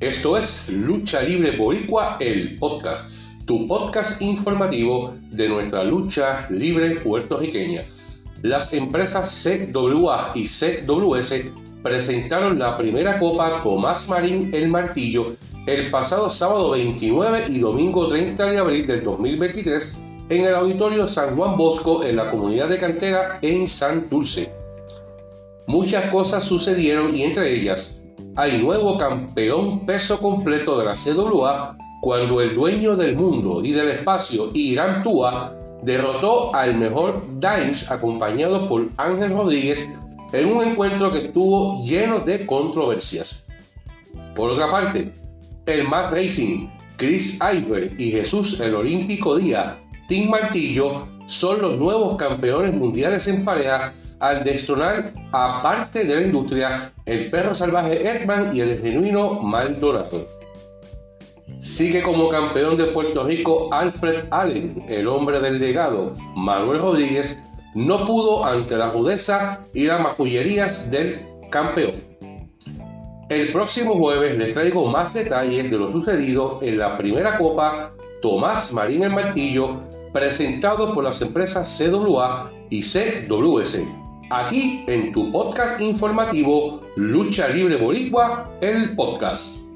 Esto es Lucha Libre Boricua, el podcast, tu podcast informativo de nuestra lucha libre puertorriqueña. Las empresas CWA y CWS presentaron la primera Copa Tomás Marín El Martillo el pasado sábado 29 y domingo 30 de abril del 2023 en el Auditorio San Juan Bosco en la comunidad de Cantera en San Dulce. Muchas cosas sucedieron y entre ellas hay nuevo campeón peso completo de la CWA cuando el dueño del mundo y del espacio, Irán Tua, derrotó al mejor Dimes acompañado por Ángel Rodríguez en un encuentro que estuvo lleno de controversias. Por otra parte, el Matt Racing, Chris Iver y Jesús el Olímpico Día, Team Martillo, son los nuevos campeones mundiales en pareja al destronar, aparte de la industria, el perro salvaje Edman y el genuino Maldonado. Sigue como campeón de Puerto Rico Alfred Allen, el hombre del legado. Manuel Rodríguez no pudo ante la rudeza y las majullerías del campeón. El próximo jueves les traigo más detalles de lo sucedido en la primera copa Tomás Marín el Martillo presentado por las empresas CWA y CWS. Aquí en tu podcast informativo Lucha Libre Boricua, el podcast.